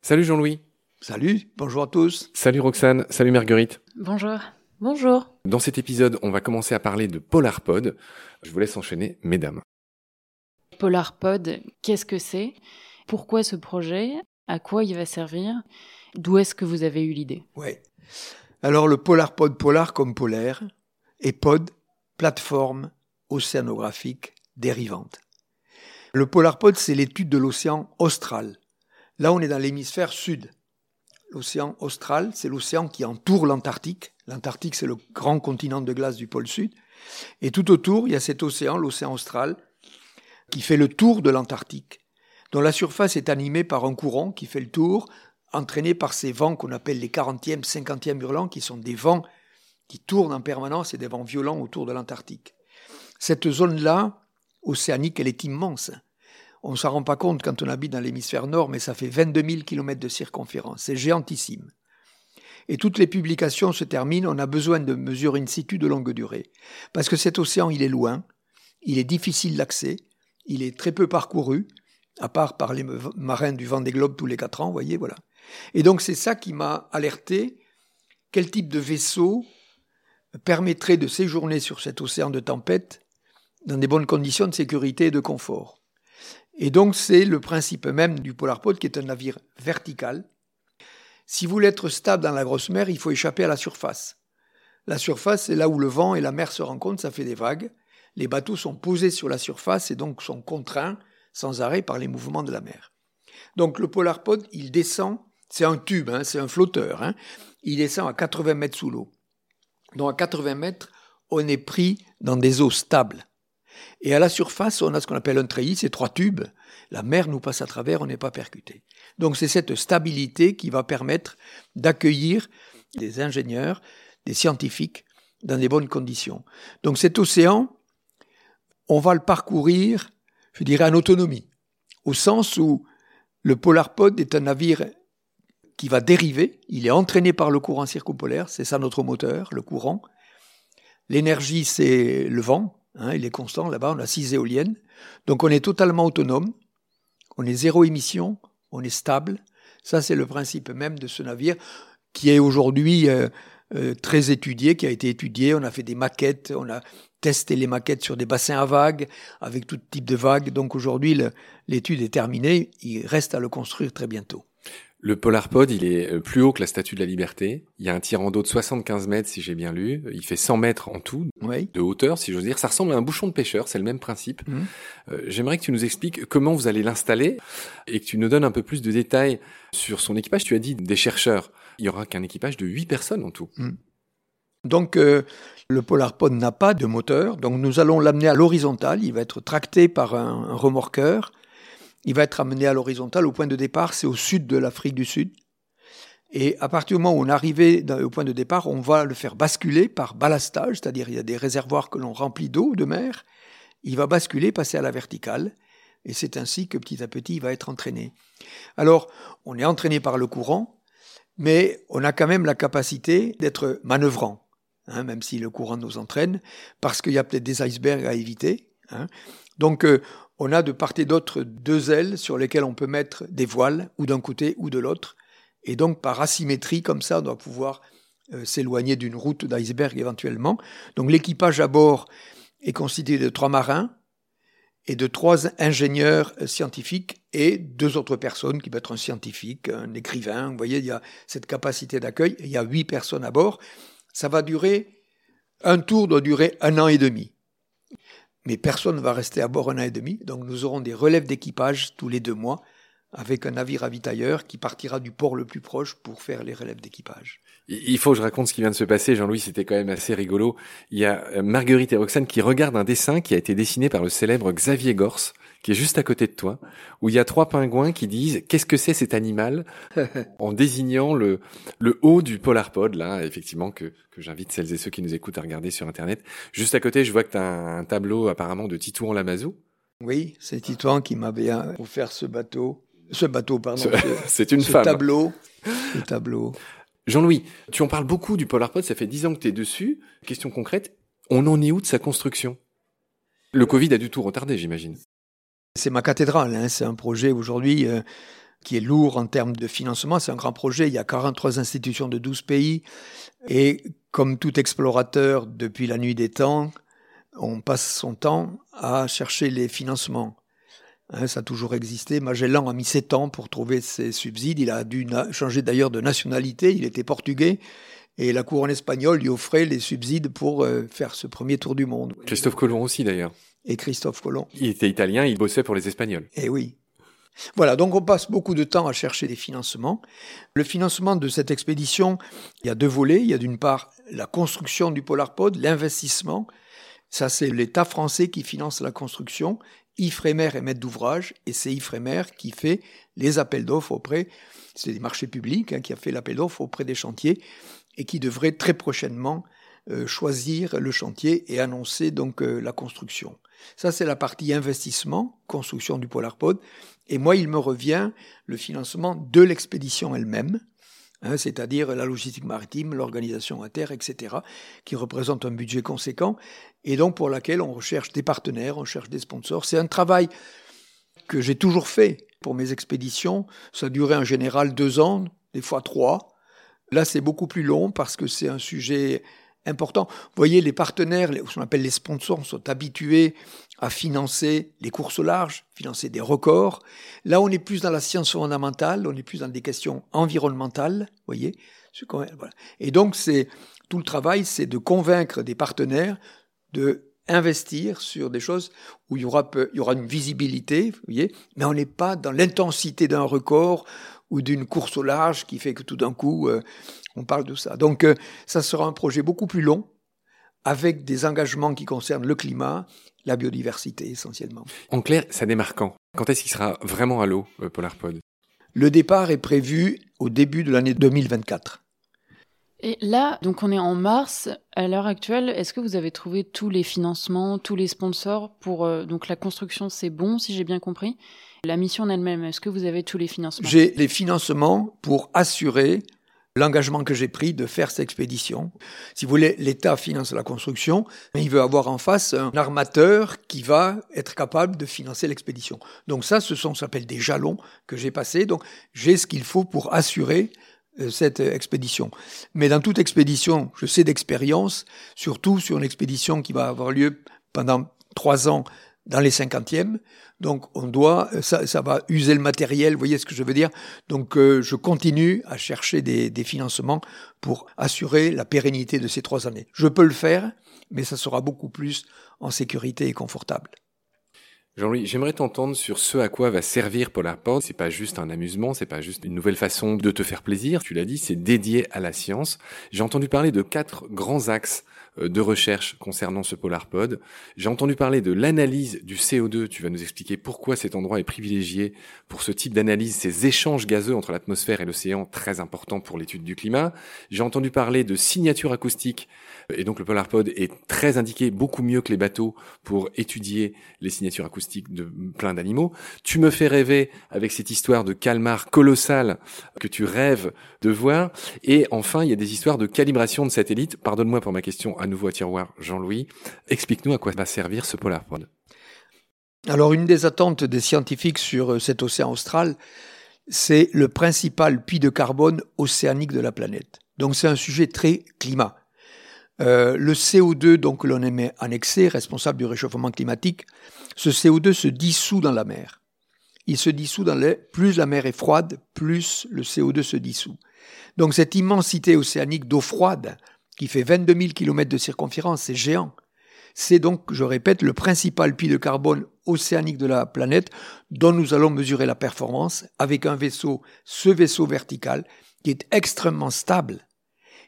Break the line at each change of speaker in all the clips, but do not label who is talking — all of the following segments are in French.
Salut Jean-Louis.
Salut, bonjour à tous.
Salut Roxane, salut Marguerite.
Bonjour. Bonjour.
Dans cet épisode, on va commencer à parler de PolarPod. Je vous laisse enchaîner, mesdames.
PolarPod, qu'est-ce que c'est? Pourquoi ce projet? À quoi il va servir? D'où est-ce que vous avez eu l'idée?
Ouais. Alors le PolarPod, polar comme polaire, et pod, plateforme océanographique dérivante. Le PolarPod, c'est l'étude de l'océan austral. Là, on est dans l'hémisphère sud. L'océan austral, c'est l'océan qui entoure l'Antarctique. L'Antarctique, c'est le grand continent de glace du pôle sud. Et tout autour, il y a cet océan, l'océan austral, qui fait le tour de l'Antarctique, dont la surface est animée par un courant qui fait le tour, entraîné par ces vents qu'on appelle les 40e, 50e hurlants, qui sont des vents qui tournent en permanence et des vents violents autour de l'Antarctique. Cette zone-là, océanique, elle est immense. On ne s'en rend pas compte quand on habite dans l'hémisphère nord, mais ça fait 22 000 km de circonférence. C'est géantissime. Et toutes les publications se terminent, on a besoin de mesures in situ de longue durée. Parce que cet océan, il est loin, il est difficile d'accès, il est très peu parcouru, à part par les marins du vent des globes tous les quatre ans, voyez, voilà. Et donc c'est ça qui m'a alerté, quel type de vaisseau permettrait de séjourner sur cet océan de tempête dans des bonnes conditions de sécurité et de confort. Et donc c'est le principe même du Polarpod qui est un navire vertical. Si vous voulez être stable dans la grosse mer, il faut échapper à la surface. La surface, c'est là où le vent et la mer se rencontrent, ça fait des vagues. Les bateaux sont posés sur la surface et donc sont contraints sans arrêt par les mouvements de la mer. Donc le Polarpod, il descend, c'est un tube, hein, c'est un flotteur, hein. il descend à 80 mètres sous l'eau. Donc à 80 mètres, on est pris dans des eaux stables. Et à la surface, on a ce qu'on appelle un treillis, c'est trois tubes. La mer nous passe à travers, on n'est pas percuté. Donc c'est cette stabilité qui va permettre d'accueillir des ingénieurs, des scientifiques dans des bonnes conditions. Donc cet océan, on va le parcourir, je dirais, en autonomie, au sens où le Polarpod est un navire qui va dériver, il est entraîné par le courant circumpolaire, c'est ça notre moteur, le courant. L'énergie, c'est le vent, Hein, il est constant là-bas, on a six éoliennes. Donc on est totalement autonome, on est zéro émission, on est stable. Ça, c'est le principe même de ce navire qui est aujourd'hui euh, euh, très étudié, qui a été étudié. On a fait des maquettes, on a testé les maquettes sur des bassins à vagues, avec tout type de vagues. Donc aujourd'hui, l'étude est terminée. Il reste à le construire très bientôt.
Le PolarPod, il est euh, plus haut que la Statue de la Liberté. Il y a un tirant d'eau de 75 mètres, si j'ai bien lu. Il fait 100 mètres en tout, de hauteur, si j'ose dire. Ça ressemble à un bouchon de pêcheur, c'est le même principe. Mmh. Euh, j'aimerais que tu nous expliques comment vous allez l'installer et que tu nous donnes un peu plus de détails sur son équipage. Tu as dit des chercheurs. Il y aura qu'un équipage de 8 personnes en tout. Mmh.
Donc euh, le PolarPod n'a pas de moteur, donc nous allons l'amener à l'horizontale. Il va être tracté par un remorqueur il va être amené à l'horizontale. Au point de départ, c'est au sud de l'Afrique du Sud. Et à partir du moment où on arrive au point de départ, on va le faire basculer par balastage, c'est-à-dire il y a des réservoirs que l'on remplit d'eau, de mer. Il va basculer, passer à la verticale. Et c'est ainsi que petit à petit, il va être entraîné. Alors, on est entraîné par le courant, mais on a quand même la capacité d'être manœuvrant, hein, même si le courant nous entraîne, parce qu'il y a peut-être des icebergs à éviter. Hein. Donc, euh, on a de part et d'autre deux ailes sur lesquelles on peut mettre des voiles, ou d'un côté ou de l'autre. Et donc, par asymétrie, comme ça, on doit pouvoir euh, s'éloigner d'une route d'iceberg éventuellement. Donc, l'équipage à bord est constitué de trois marins et de trois ingénieurs euh, scientifiques et deux autres personnes qui peuvent être un scientifique, un écrivain. Vous voyez, il y a cette capacité d'accueil. Il y a huit personnes à bord. Ça va durer, un tour doit durer un an et demi mais personne ne va rester à bord un an et demi, donc nous aurons des relèves d'équipage tous les deux mois avec un navire ravitailleur qui partira du port le plus proche pour faire les relèves d'équipage.
Il faut que je raconte ce qui vient de se passer, Jean-Louis, c'était quand même assez rigolo. Il y a euh, Marguerite et Roxane qui regardent un dessin qui a été dessiné par le célèbre Xavier Gorce, qui est juste à côté de toi, où il y a trois pingouins qui disent qu'est-ce que c'est cet animal en désignant le, le haut du polarpod, là, effectivement, que, que j'invite celles et ceux qui nous écoutent à regarder sur Internet. Juste à côté, je vois que tu as un, tableau apparemment de Titouan Lamazou.
Oui, c'est Titouan qui m'avait offert ce bateau. Ce bateau, pardon.
C'est une
ce
femme.
tableau. Ce tableau.
Jean-Louis, tu en parles beaucoup du Polarpod, ça fait dix ans que tu es dessus. Question concrète, on en est où de sa construction? Le Covid a du tout retardé, j'imagine.
C'est ma cathédrale, hein. c'est un projet aujourd'hui euh, qui est lourd en termes de financement, c'est un grand projet, il y a 43 institutions de 12 pays, et comme tout explorateur depuis la nuit des temps, on passe son temps à chercher les financements. Hein, ça a toujours existé. Magellan a mis sept ans pour trouver ses subsides. Il a dû changer d'ailleurs de nationalité. Il était portugais. Et la couronne espagnole lui offrait les subsides pour euh, faire ce premier tour du monde.
Christophe Colomb aussi d'ailleurs.
Et Christophe Colomb.
Il était italien, il bossait pour les Espagnols.
Eh oui. Voilà, donc on passe beaucoup de temps à chercher des financements. Le financement de cette expédition, il y a deux volets. Il y a d'une part la construction du Polarpod, l'investissement. Ça, c'est l'État français qui finance la construction. Ifremer est maître d'ouvrage et c'est Ifremer qui fait les appels d'offres auprès, c'est des marchés publics, hein, qui a fait l'appel d'offres auprès des chantiers et qui devrait très prochainement choisir le chantier et annoncer donc euh, la construction. Ça, c'est la partie investissement, construction du Polarpod. Et moi, il me revient le financement de l'expédition elle-même, hein, c'est-à-dire la logistique maritime, l'organisation à terre, etc., qui représente un budget conséquent et donc pour laquelle on recherche des partenaires, on cherche des sponsors. C'est un travail que j'ai toujours fait pour mes expéditions. Ça durait en général deux ans, des fois trois. Là, c'est beaucoup plus long parce que c'est un sujet important. Vous voyez, les partenaires, ce qu'on appelle les sponsors, sont habitués à financer les courses au large, financer des records. Là, on est plus dans la science fondamentale, on est plus dans des questions environnementales, vous voyez. Et donc, c'est tout le travail, c'est de convaincre des partenaires de investir sur des choses où il y aura, une visibilité, voyez, mais on n'est pas dans l'intensité d'un record ou d'une course au large qui fait que tout d'un coup, euh, on parle de ça. Donc, euh, ça sera un projet beaucoup plus long, avec des engagements qui concernent le climat, la biodiversité essentiellement.
En clair, ça démarre quand? Quand est-ce qu'il sera vraiment à l'eau, euh, PolarPod
Le départ est prévu au début de l'année 2024.
Et là, donc on est en mars. À l'heure actuelle, est-ce que vous avez trouvé tous les financements, tous les sponsors pour euh, donc la construction C'est bon, si j'ai bien compris? La mission en elle-même, est-ce que vous avez tous les financements?
J'ai les financements pour assurer l'engagement que j'ai pris de faire cette expédition. Si vous voulez, l'État finance la construction, mais il veut avoir en face un armateur qui va être capable de financer l'expédition. Donc ça, ce sont, s'appelle des jalons que j'ai passés. Donc j'ai ce qu'il faut pour assurer euh, cette expédition. Mais dans toute expédition, je sais d'expérience, surtout sur une expédition qui va avoir lieu pendant trois ans dans les cinquantièmes. Donc on doit, ça, ça, va user le matériel, vous voyez ce que je veux dire. Donc euh, je continue à chercher des, financements pour assurer la pérennité de ces trois années. Je peux le faire, mais ça sera beaucoup plus en sécurité et confortable.
Jean-Louis, j'aimerais t'entendre sur ce à quoi va servir PolarPod. C'est pas juste un amusement, c'est pas juste une nouvelle façon de te faire plaisir. Tu l'as dit, c'est dédié à la science. J'ai entendu parler de quatre grands axes euh, de recherche concernant ce PolarPod. J'ai entendu parler de l'analyse du CO2. Tu vas nous expliquer pourquoi cet endroit est privilégié pour ce type d'analyse, ces échanges gazeux entre l'atmosphère et l'océan, très importants pour l'étude du climat. J'ai entendu parler de signature acoustique. Et donc le PolarPod est très indiqué, beaucoup mieux que les bateaux, pour étudier les signatures acoustiques de plein d'animaux. Tu me fais rêver avec cette histoire de calmar colossal que tu rêves de voir. Et enfin, il y a des histoires de calibration de satellites. Pardonne-moi pour ma question à nouveau à tiroir, Jean-Louis. Explique-nous à quoi va servir ce PolarPod.
Alors, une des attentes des scientifiques sur euh, cet océan austral, c'est le principal puits de carbone océanique de la planète. Donc, c'est un sujet très climat. Euh, le CO2 donc, que l'on émet en responsable du réchauffement climatique, ce CO2 se dissout dans la mer. Il se dissout dans les... Plus la mer est froide, plus le CO2 se dissout. Donc cette immensité océanique d'eau froide qui fait 22 000 km de circonférence, c'est géant. C'est donc, je répète, le principal puits de carbone océanique de la planète dont nous allons mesurer la performance avec un vaisseau, ce vaisseau vertical, qui est extrêmement stable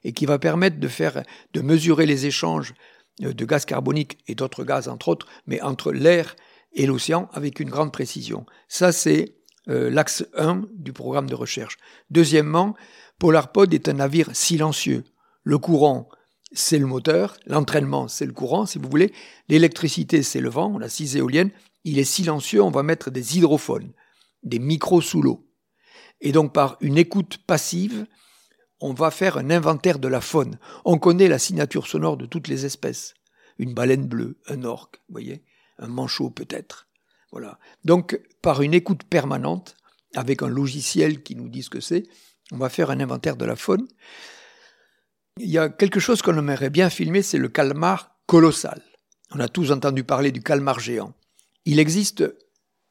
et qui va permettre de faire, de mesurer les échanges euh, de gaz carbonique et d'autres gaz entre autres, mais entre l'air et l'océan avec une grande précision. Ça, c'est euh, l'axe 1 du programme de recherche. Deuxièmement, PolarPod est un navire silencieux. Le courant, c'est le moteur, l'entraînement, c'est le courant, si vous voulez, l'électricité, c'est le vent, on a six éoliennes, il est silencieux, on va mettre des hydrophones, des micros sous l'eau. Et donc par une écoute passive, on va faire un inventaire de la faune. On connaît la signature sonore de toutes les espèces. Une baleine bleue, un orque, vous voyez, un manchot peut-être. Voilà. Donc, par une écoute permanente, avec un logiciel qui nous dit ce que c'est, on va faire un inventaire de la faune. Il y a quelque chose qu'on aimerait bien filmer, c'est le calmar colossal. On a tous entendu parler du calmar géant. Il existe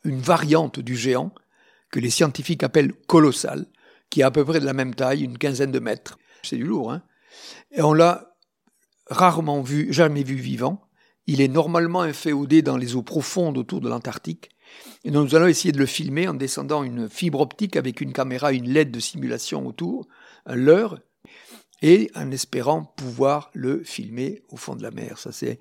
une variante du géant que les scientifiques appellent colossal, qui est à peu près de la même taille, une quinzaine de mètres. C'est du lourd, hein Et on l'a rarement vu, jamais vu vivant. Il est normalement inféodé dans les eaux profondes autour de l'Antarctique. Et nous allons essayer de le filmer en descendant une fibre optique avec une caméra, une LED de simulation autour, un leurre, et en espérant pouvoir le filmer au fond de la mer. Ça, c'est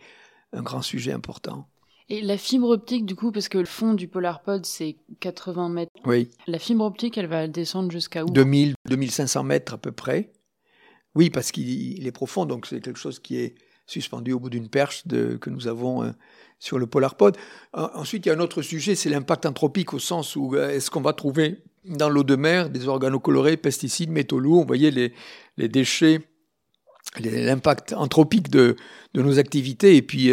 un grand sujet important.
Et la fibre optique, du coup, parce que le fond du PolarPod, c'est 80 mètres.
Oui.
La fibre optique, elle va descendre jusqu'à où?
2000, 2500 mètres à peu près. Oui, parce qu'il est profond, donc c'est quelque chose qui est suspendu au bout d'une perche de, que nous avons euh, sur le PolarPod. Ensuite, il y a un autre sujet, c'est l'impact anthropique au sens où euh, est-ce qu'on va trouver dans l'eau de mer des organocolorés, pesticides, métaux lourds, vous voyez les, les déchets, l'impact anthropique de, de, nos activités. Et puis,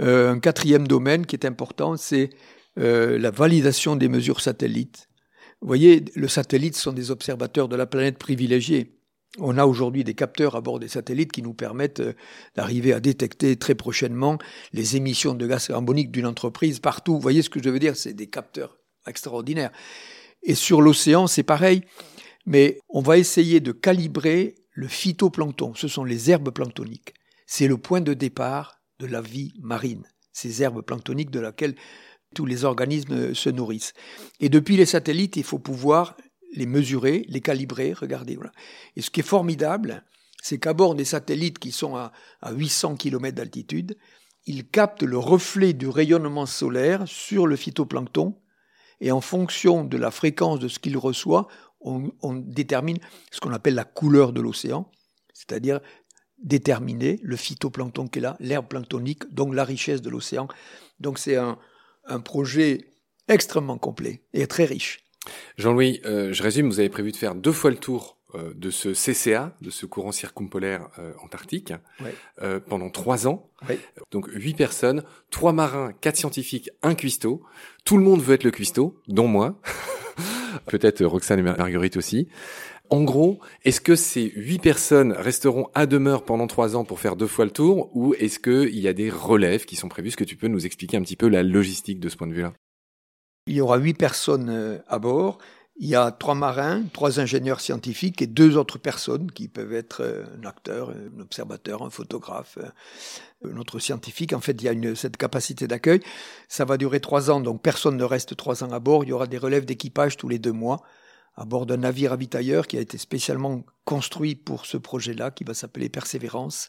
euh, un quatrième domaine qui est important, c'est la validation des mesures satellites. Vous voyez, le satellite sont des observateurs de la planète privilégiés. On a aujourd'hui des capteurs à bord des satellites qui nous permettent euh, d'arriver à détecter très prochainement les émissions de gaz carbonique d'une entreprise partout. Vous voyez ce que je veux dire? C'est des capteurs extraordinaires. Et sur l'océan, c'est pareil. Mais on va essayer de calibrer le phytoplancton. Ce sont les herbes planctoniques. C'est le point de départ de la vie marine. Ces herbes planctoniques de laquelle tous les organismes se nourrissent. Et depuis les satellites, il faut pouvoir les mesurer, les calibrer, regardez. Voilà. Et ce qui est formidable, c'est qu'à bord des satellites qui sont à, 800 km d'altitude, ils captent le reflet du rayonnement solaire sur le phytoplancton, et en fonction de la fréquence de ce qu'il reçoit, on détermine ce qu'on appelle la couleur de l'océan, c'est-à-dire déterminer le phytoplancton qui est là, l'herbe planctonique, donc la richesse de l'océan. Donc c'est un, un projet extrêmement complet et très riche.
Jean-Louis, euh, je résume, vous avez prévu de faire deux fois le tour euh, de ce CCA, de ce courant circumpolaire euh, antarctique, pendant trois ans. Donc huit personnes, trois marins, quatre scientifiques, un cuistot. Tout le monde veut être le cuistot, dont moi. Peut-être Roxane et Marguerite aussi. En gros, est-ce que ces huit personnes resteront à demeure pendant trois ans pour faire deux fois le tour, ou est-ce qu'il y a des relèves qui sont prévues? Est-ce que tu peux nous expliquer un petit peu la logistique de ce point de vue-là?
Il y aura huit personnes euh, à bord. Il y a trois marins, trois ingénieurs scientifiques et deux autres personnes qui peuvent être euh, un acteur, un observateur, un photographe, euh, un autre scientifique. En fait, il y a cette capacité d'accueil. Ça va durer trois ans, donc personne ne reste trois ans à bord. Il y aura des relèves d'équipage tous les deux mois à bord d'un navire ravitailleur qui a été spécialement construit pour ce projet-là, qui va s'appeler Persévérance.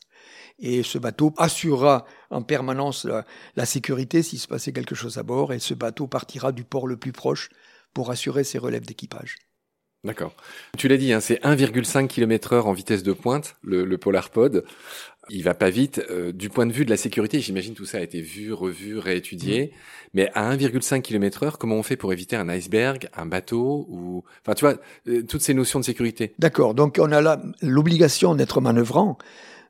Et ce bateau assurera en permanence la, sécurité s'il se passait quelque chose à bord, et ce bateau partira du port le plus proche pour assurer ses relèves d'équipage.
D'accord. Tu l'as dit, hein, c'est 1,5 km heure en vitesse de pointe, le, le Polarpod. Il va pas vite. Euh, du point de vue de la sécurité, j'imagine tout ça a été vu, revu, réétudié. Mm. Mais à 1,5 km heure, comment on fait pour éviter un iceberg, un bateau ou, enfin, tu vois, euh, toutes ces notions de sécurité?
D'accord. Donc, on a l'obligation d'être manœuvrant.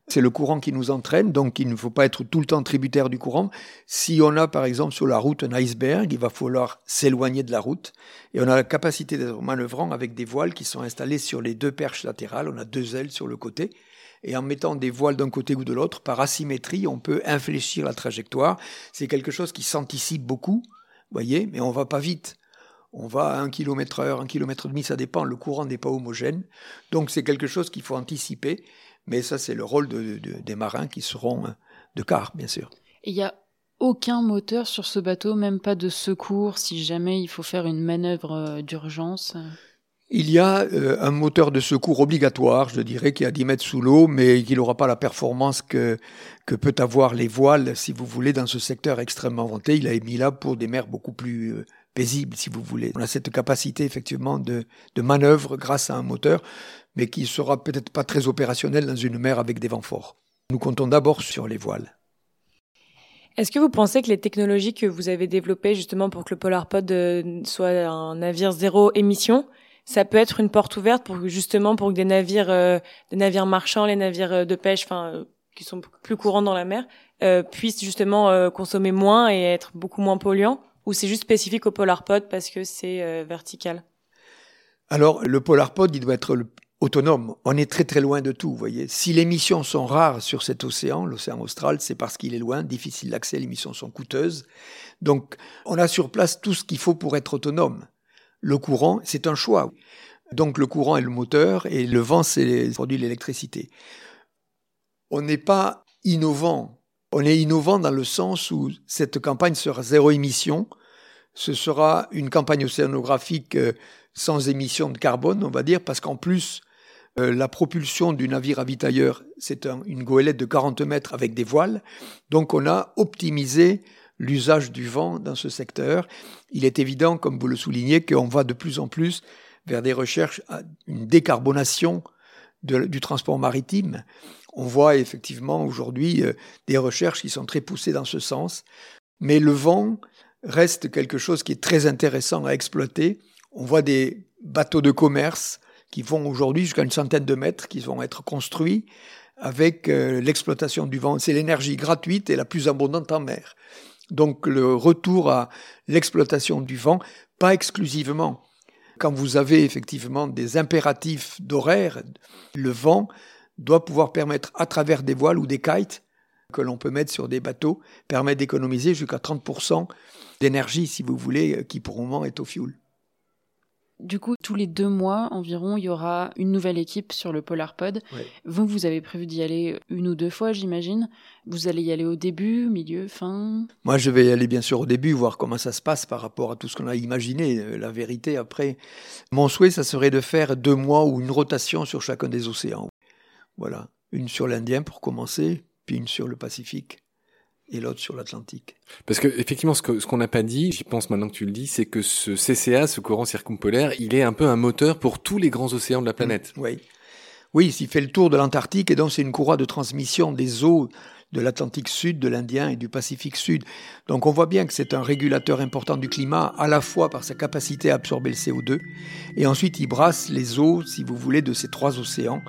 C'est le courant qui nous entraîne, donc il ne faut pas être tout le temps tributaire du courant. Si on a par exemple sur la route un iceberg, il va falloir s'éloigner de la route. Et on a la capacité d'être manœuvrant avec des voiles qui sont installées sur les deux perches latérales. On a deux ailes sur le côté. Et en mettant des voiles d'un côté ou de l'autre, par asymétrie, on peut infléchir la trajectoire. C'est quelque chose qui s'anticipe beaucoup, voyez, mais on va pas vite. On va à 1 km heure, 1 km demi, ça dépend, le courant n'est pas homogène. Donc c'est quelque chose qu'il faut anticiper. Mais ça, c'est le rôle des marins qui seront euh, de quart, bien sûr.
Il n'y a aucun moteur sur ce bateau, même pas de secours si jamais il faut faire une manœuvre euh, d'urgence
il y a euh, un moteur de secours obligatoire, je dirais, qui est à 10 mètres sous l'eau, mais qui n'aura pas la performance que, peut avoir les voiles, si vous voulez, dans ce secteur extrêmement vanté. Il a mis là pour des mers beaucoup plus paisibles, si vous voulez. On a cette capacité, effectivement, de, de manœuvre grâce à un moteur mais qui sera peut-être pas très opérationnel dans une mer avec des vents forts. Nous comptons d'abord sur les voiles.
Est-ce que vous pensez que les technologies que vous avez développées justement pour que le Polarpod euh, soit un navire zéro émission, ça peut être une porte ouverte pour justement pour que des navires, euh, des navires marchands, les navires euh, de pêche, enfin qui sont plus courants dans la mer, puissent justement consommer moins et être beaucoup moins polluants ou c'est juste spécifique au polar pod parce que c'est euh, vertical?
Alors, le polar pod, il doit être autonome. On est très très loin de tout, vous voyez. Si les missions sont rares sur cet océan, l'océan austral, c'est parce qu'il est loin, difficile d'accès, les missions sont coûteuses. Donc, on a sur place tout ce qu'il faut pour être autonome. Le courant, c'est un choix. Donc, le courant est le moteur et le vent, c'est produit l'électricité. On n'est pas innovant. On est innovant dans le sens où cette campagne sera zéro émission. Ce sera une campagne océanographique euh, sans émission de carbone, on va dire, parce qu'en plus, euh, la propulsion du navire ravitailleur, c'est une goélette de 40 mètres avec des voiles. Donc on a optimisé l'usage du vent dans ce secteur. Il est évident, comme vous le soulignez, qu'on va de plus en plus vers des recherches à une décarbonation du transport maritime. On voit effectivement aujourd'hui euh, des recherches qui sont très poussées dans ce sens. Mais le vent reste quelque chose qui est très intéressant à exploiter. On voit des bateaux de commerce qui vont aujourd'hui jusqu'à une centaine de mètres, qui vont être construits avec euh, l'exploitation du vent. C'est l'énergie gratuite et la plus abondante en mer. Donc le retour à l'exploitation du vent, pas exclusivement. Quand vous avez effectivement des impératifs d'horaire, le vent doit pouvoir permettre à travers des voiles ou des kites que l'on peut mettre sur des bateaux, permettre d'économiser jusqu'à 30% d'énergie, si vous voulez, qui pour le moment est au fioul.
Du coup, tous les deux mois environ, il y aura une nouvelle équipe sur le Polar Pod. Vous, vous avez prévu d'y aller une ou deux fois, j'imagine. Vous allez y aller au début, milieu, fin?
Moi, je vais y aller bien sûr au début, voir comment ça se passe par rapport à tout ce qu'on a imaginé. Euh, la vérité, après, mon souhait, ça serait de faire deux mois ou une rotation sur chacun des océans. Voilà, une sur l'Indien pour commencer, puis une sur le Pacifique et l'autre sur l'Atlantique.
Parce que effectivement, ce qu'on ce n'a pas dit, j'y pense maintenant que tu le dis, c'est que ce CCA, ce courant circumpolaire, il est un peu un moteur pour tous les grands océans de la planète.
Mmh, oui, oui, il fait le tour de l'Antarctique et donc c'est une courroie de transmission des eaux de l'Atlantique Sud, de l'Indien et du Pacifique Sud. Donc on voit bien que c'est un régulateur important du climat, à la fois par sa capacité à absorber le CO2, et ensuite il brasse les eaux, si vous voulez, de ces trois océans.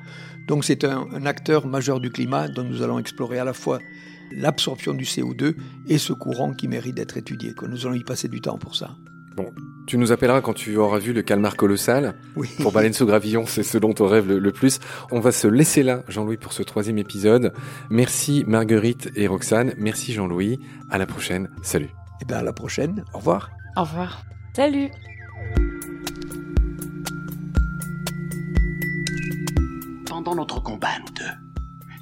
Donc c'est un, un acteur majeur du climat dont nous allons explorer à la fois l'absorption du CO2 et ce courant qui mérite d'être étudié. Que nous allons y passer du temps pour ça.
Bon, tu nous appelleras quand tu auras vu le calmar colossal.
Oui.
Pour Baleine sous gravillon, c'est ce dont on rêve le, plus. On va se laisser là, Jean-Louis, pour ce troisième épisode. Merci Marguerite et Roxane. Merci Jean-Louis. À la prochaine. Salut.
Eh bien, à la prochaine. Au revoir.
Au revoir.
Salut.
Pendant notre combat, nous deux,